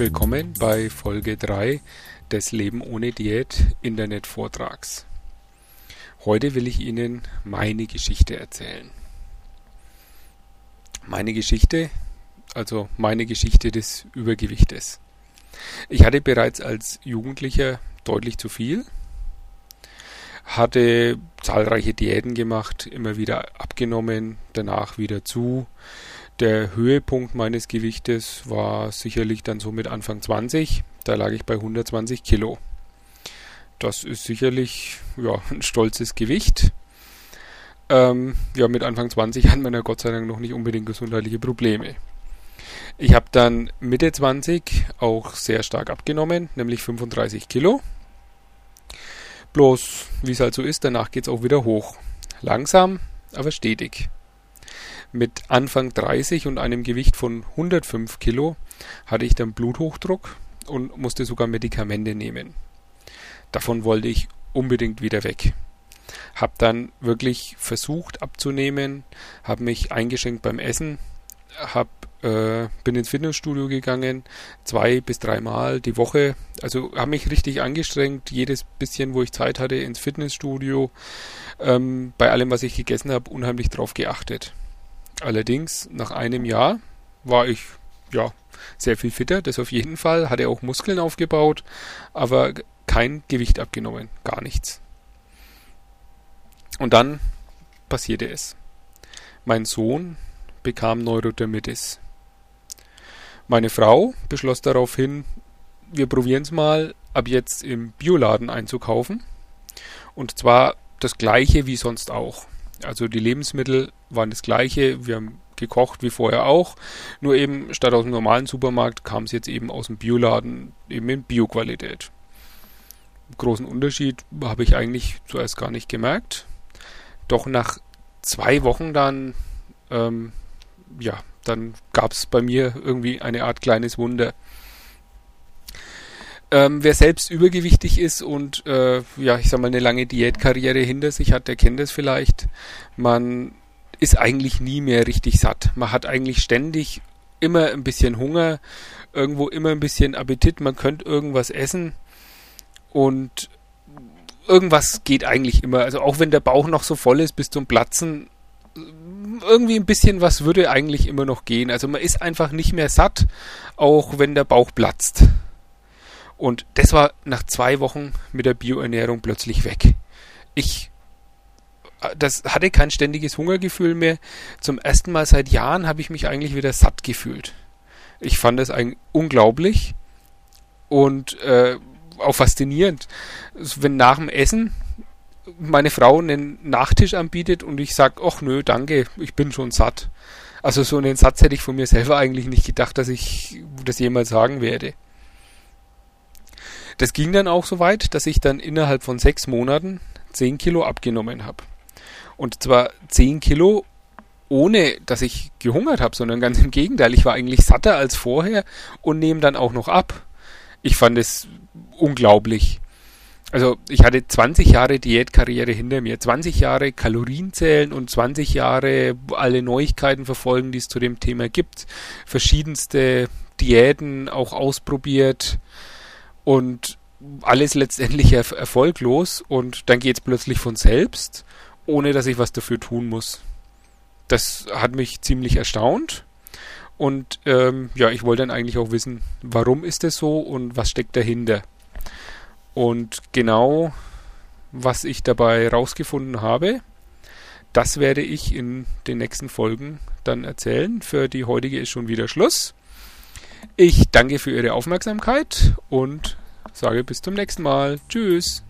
Willkommen bei Folge 3 des Leben ohne Diät Internet Vortrags. Heute will ich Ihnen meine Geschichte erzählen. Meine Geschichte, also meine Geschichte des Übergewichtes. Ich hatte bereits als Jugendlicher deutlich zu viel, hatte zahlreiche Diäten gemacht, immer wieder abgenommen, danach wieder zu. Der Höhepunkt meines Gewichtes war sicherlich dann so mit Anfang 20. Da lag ich bei 120 Kilo. Das ist sicherlich ja, ein stolzes Gewicht. Ähm, ja, mit Anfang 20 hat man ja Gott sei Dank noch nicht unbedingt gesundheitliche Probleme. Ich habe dann Mitte 20 auch sehr stark abgenommen, nämlich 35 Kilo. Bloß, wie es halt so ist, danach geht es auch wieder hoch. Langsam, aber stetig. Mit Anfang 30 und einem Gewicht von 105 Kilo hatte ich dann Bluthochdruck und musste sogar Medikamente nehmen. Davon wollte ich unbedingt wieder weg. Hab dann wirklich versucht abzunehmen, habe mich eingeschränkt beim Essen, hab, äh, bin ins Fitnessstudio gegangen, zwei bis dreimal die Woche. Also habe mich richtig angestrengt, jedes bisschen, wo ich Zeit hatte, ins Fitnessstudio. Ähm, bei allem, was ich gegessen habe, unheimlich drauf geachtet. Allerdings, nach einem Jahr war ich ja sehr viel fitter, das auf jeden Fall, hatte auch Muskeln aufgebaut, aber kein Gewicht abgenommen, gar nichts. Und dann passierte es. Mein Sohn bekam Neurodermitis. Meine Frau beschloss daraufhin, wir probieren es mal, ab jetzt im Bioladen einzukaufen. Und zwar das gleiche wie sonst auch. Also die Lebensmittel waren das gleiche, wir haben gekocht wie vorher auch, nur eben statt aus dem normalen Supermarkt kam es jetzt eben aus dem Bioladen, eben in Bioqualität. Großen Unterschied habe ich eigentlich zuerst gar nicht gemerkt. Doch nach zwei Wochen dann, ähm, ja, dann gab es bei mir irgendwie eine Art kleines Wunder. Ähm, wer selbst übergewichtig ist und äh, ja, ich sag mal, eine lange Diätkarriere hinter sich hat, der kennt es vielleicht. Man ist eigentlich nie mehr richtig satt. Man hat eigentlich ständig immer ein bisschen Hunger, irgendwo immer ein bisschen Appetit, man könnte irgendwas essen und irgendwas geht eigentlich immer. Also auch wenn der Bauch noch so voll ist bis zum Platzen, irgendwie ein bisschen was würde eigentlich immer noch gehen. Also man ist einfach nicht mehr satt, auch wenn der Bauch platzt. Und das war nach zwei Wochen mit der Bioernährung plötzlich weg. Ich das hatte kein ständiges Hungergefühl mehr. Zum ersten Mal seit Jahren habe ich mich eigentlich wieder satt gefühlt. Ich fand das eigentlich unglaublich und äh, auch faszinierend. Wenn nach dem Essen meine Frau einen Nachtisch anbietet und ich sage, ach nö, danke, ich bin schon satt. Also so einen Satz hätte ich von mir selber eigentlich nicht gedacht, dass ich das jemals sagen werde. Das ging dann auch so weit, dass ich dann innerhalb von sechs Monaten zehn Kilo abgenommen habe. Und zwar zehn Kilo, ohne dass ich gehungert habe, sondern ganz im Gegenteil. Ich war eigentlich satter als vorher und nehme dann auch noch ab. Ich fand es unglaublich. Also ich hatte 20 Jahre Diätkarriere hinter mir, 20 Jahre Kalorien zählen und 20 Jahre alle Neuigkeiten verfolgen, die es zu dem Thema gibt. Verschiedenste Diäten auch ausprobiert und alles letztendlich er erfolglos und dann geht es plötzlich von selbst, ohne dass ich was dafür tun muss. Das hat mich ziemlich erstaunt. Und ähm, ja, ich wollte dann eigentlich auch wissen, warum ist es so und was steckt dahinter. Und genau, was ich dabei rausgefunden habe, das werde ich in den nächsten Folgen dann erzählen. Für die heutige ist schon wieder Schluss. Ich danke für Ihre Aufmerksamkeit und sage bis zum nächsten Mal. Tschüss.